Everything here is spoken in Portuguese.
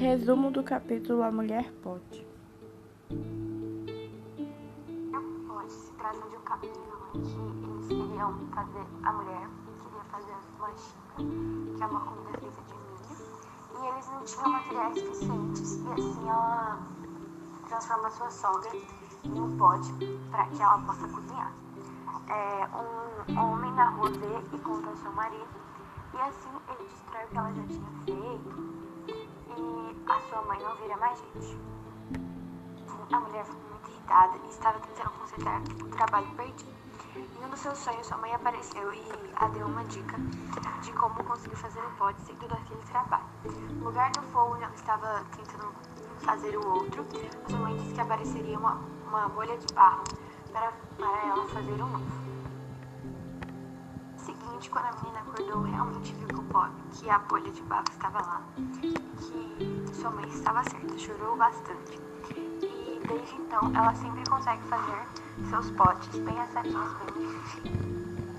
Resumo do capítulo A Mulher Pode. Pode se trata de um capítulo em que eles queriam fazer a mulher queria fazer uma que é uma comida feita de milho, e eles não tinham materiais suficientes, e assim ela transforma sua sogra em um pote para que ela possa cozinhar. É, um homem na rua vê e conta ao seu marido, e assim ele destrói o que ela já tinha feito, sua mãe não vira mais gente. A mulher ficou muito irritada e estava tentando consertar o trabalho perdido. Em um dos seus sonhos, sua mãe apareceu e a deu uma dica de como conseguir fazer o pote sem todo aquele trabalho. No lugar do fogo ela estava tentando fazer o outro, sua mãe disse que apareceria uma, uma bolha de barro para, para ela fazer um novo. No seguinte, quando a menina acordou, realmente viu que, o pó, que a bolha de barro estava lá, sua mãe estava certa, chorou bastante. E desde então, ela sempre consegue fazer seus potes bem assadinhos, bem